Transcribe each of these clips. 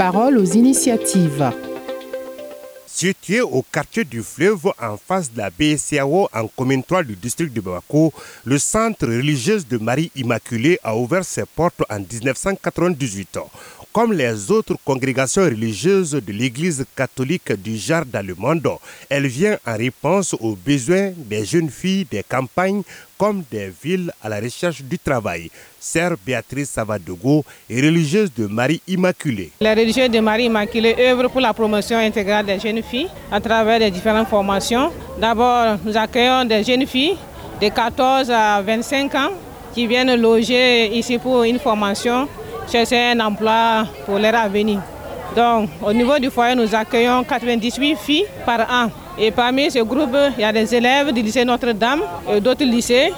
parole aux initiatives. Situé au quartier du fleuve en face de la BCAO en commune 3 du district de Bamako, le centre religieux de Marie Immaculée a ouvert ses portes en 1998. Comme les autres congrégations religieuses de l'Église catholique du monde, elle vient en réponse aux besoins des jeunes filles des campagnes comme des villes à la recherche du travail. Sœur Béatrice Savadogo est religieuse de Marie Immaculée. Les religieuses de Marie Immaculée œuvrent pour la promotion intégrale des jeunes filles à travers les différentes formations. D'abord, nous accueillons des jeunes filles de 14 à 25 ans qui viennent loger ici pour une formation chercher un emploi pour leur avenir. Donc, au niveau du foyer, nous accueillons 98 filles par an. Et parmi ce groupe, il y a des élèves du lycée Notre-Dame et d'autres lycées.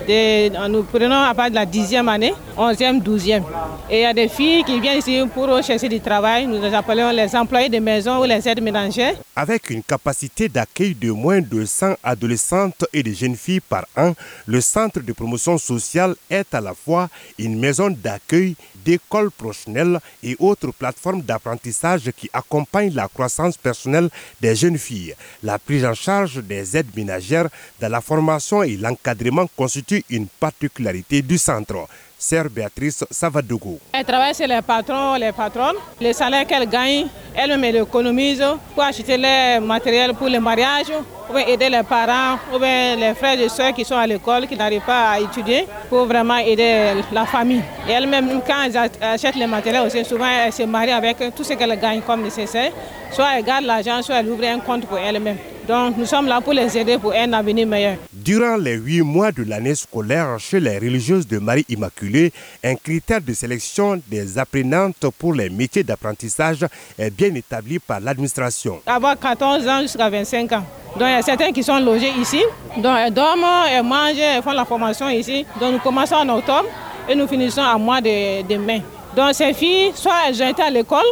nous prenons à part de la 10e année, 11e, 12e. Et il y a des filles qui viennent ici pour chercher du travail. Nous les appelons les employés de maison ou les aides ménagères. Avec une capacité d'accueil de moins de 100 adolescentes et de jeunes filles par an, le Centre de promotion sociale est à la fois une maison d'accueil d'écoles professionnelles et autres plateformes d'apprentissage qui accompagnent la croissance personnelle des jeunes filles. La prise en charge des aides ménagères dans la formation et l'encadrement constitue une particularité du centre. Sœur Béatrice Savadougou. Elle travaille chez les patrons, les patronnes. Le salaire qu'elle gagne, elle-même l'économise pour acheter les matériels pour le mariage, ou aider les parents, ou les frères et soeurs qui sont à l'école, qui n'arrivent pas à étudier, pour vraiment aider la famille. Et elle-même, quand elle achète les matériels aussi, souvent elle se marie avec tout ce qu'elle gagne comme nécessaire. Soit elle garde l'argent, soit elle ouvre un compte pour elle-même. Donc nous sommes là pour les aider pour un avenir meilleur. Durant les huit mois de l'année scolaire chez les religieuses de Marie Immaculée, un critère de sélection des apprenantes pour les métiers d'apprentissage est bien établi par l'administration. Avoir 14 ans jusqu'à 25 ans. Donc il y a certains qui sont logés ici. Donc elles dorment, elles mangent, elles font la formation ici. Donc nous commençons en octobre et nous finissons à mois de, de mai. Donc ces filles, soit elles ont été à l'école,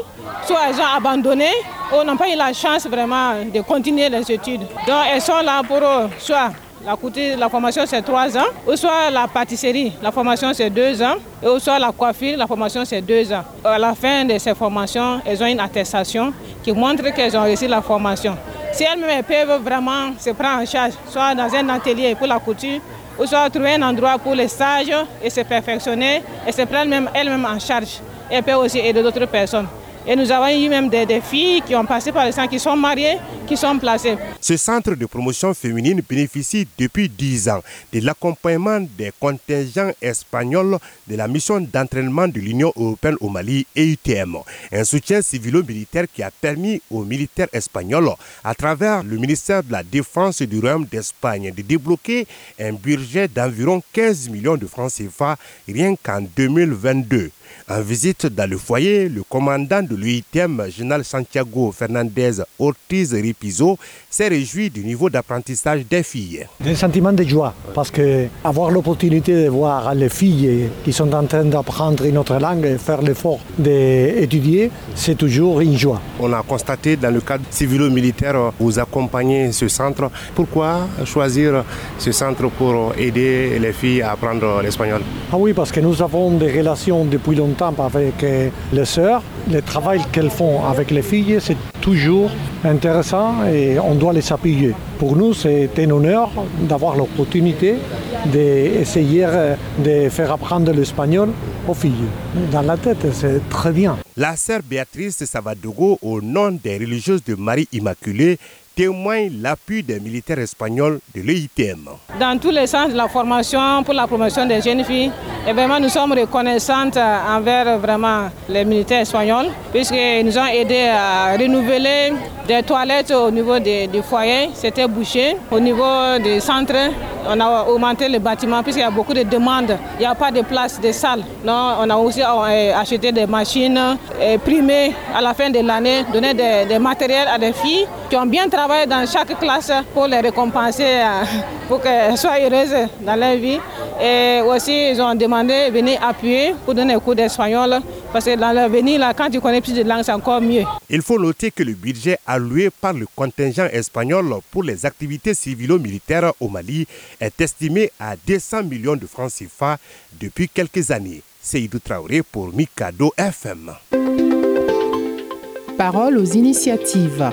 soit elles ont abandonné, ou n'ont pas eu la chance vraiment de continuer les études. Donc elles sont là pour soit la, la formation c'est trois ans, ou soit la pâtisserie, la formation c'est deux ans, ou soit la coiffure, la formation c'est deux ans. À la fin de ces formations, elles ont une attestation qui montre qu'elles ont réussi la formation. Si elles-mêmes peuvent vraiment se prendre en charge, soit dans un atelier pour la couture, ou soit trouver un endroit pour les stages et se perfectionner et se prendre elles-mêmes en charge. Et peut aussi aider d'autres personnes. Et nous avons eu même des, filles qui ont passé par le sang, qui sont mariées, qui sont placées. Ce centre de promotion féminine bénéficie depuis 10 ans de l'accompagnement des contingents espagnols de la mission d'entraînement de l'Union européenne au Mali et UTM. Un soutien civilo-militaire qui a permis aux militaires espagnols, à travers le ministère de la Défense du Royaume d'Espagne, de débloquer un budget d'environ 15 millions de francs CFA rien qu'en 2022. En visite dans le foyer, le commandant de l'UITM, général Santiago Fernandez Ortiz Ripizo, s'est réjoui du niveau d'apprentissage des filles. Un sentiment de joie, parce que avoir l'opportunité de voir les filles qui sont en train d'apprendre une autre langue et faire l'effort d'étudier, c'est toujours une joie. On a constaté dans le cadre civilo-militaire, vous accompagnez ce centre. Pourquoi choisir ce centre pour aider les filles à apprendre l'espagnol? Ah oui, parce que nous avons des relations depuis longtemps avec euh, les sœurs. Le travail qu'elles font avec les filles, c'est toujours intéressant et on doit les appuyer. Pour nous, c'est un honneur d'avoir l'opportunité d'essayer euh, de faire apprendre l'espagnol aux filles. Dans la tête, c'est très bien. La sœur Béatrice Savadogo, au nom des religieuses de Marie Immaculée, témoigne l'appui des militaires espagnols de l'EITM. Dans tous les sens de la formation pour la promotion des jeunes filles, et vraiment nous sommes reconnaissantes envers vraiment les militaires espagnols puisqu'ils nous ont aidés à renouveler des toilettes au niveau des, du foyer, c'était bouché. Au niveau des centres, on a augmenté le bâtiment puisqu'il y a beaucoup de demandes. Il n'y a pas de place de salle. Non, on a aussi acheté des machines et primées à la fin de l'année, donné des, des matériels à des filles qui ont bien travaillé dans chaque classe pour les récompenser, euh, pour qu'elles soient heureuses dans leur vie. Et aussi, ils ont demandé de venir appuyer pour donner un cours d'espagnol, parce que dans leur venir, là, quand tu connais plus de langues, c'est encore mieux. Il faut noter que le budget alloué par le contingent espagnol pour les activités civilo-militaires au Mali est estimé à 200 millions de francs CFA depuis quelques années. C'est Traoré pour Mikado FM. parole aux initiatives.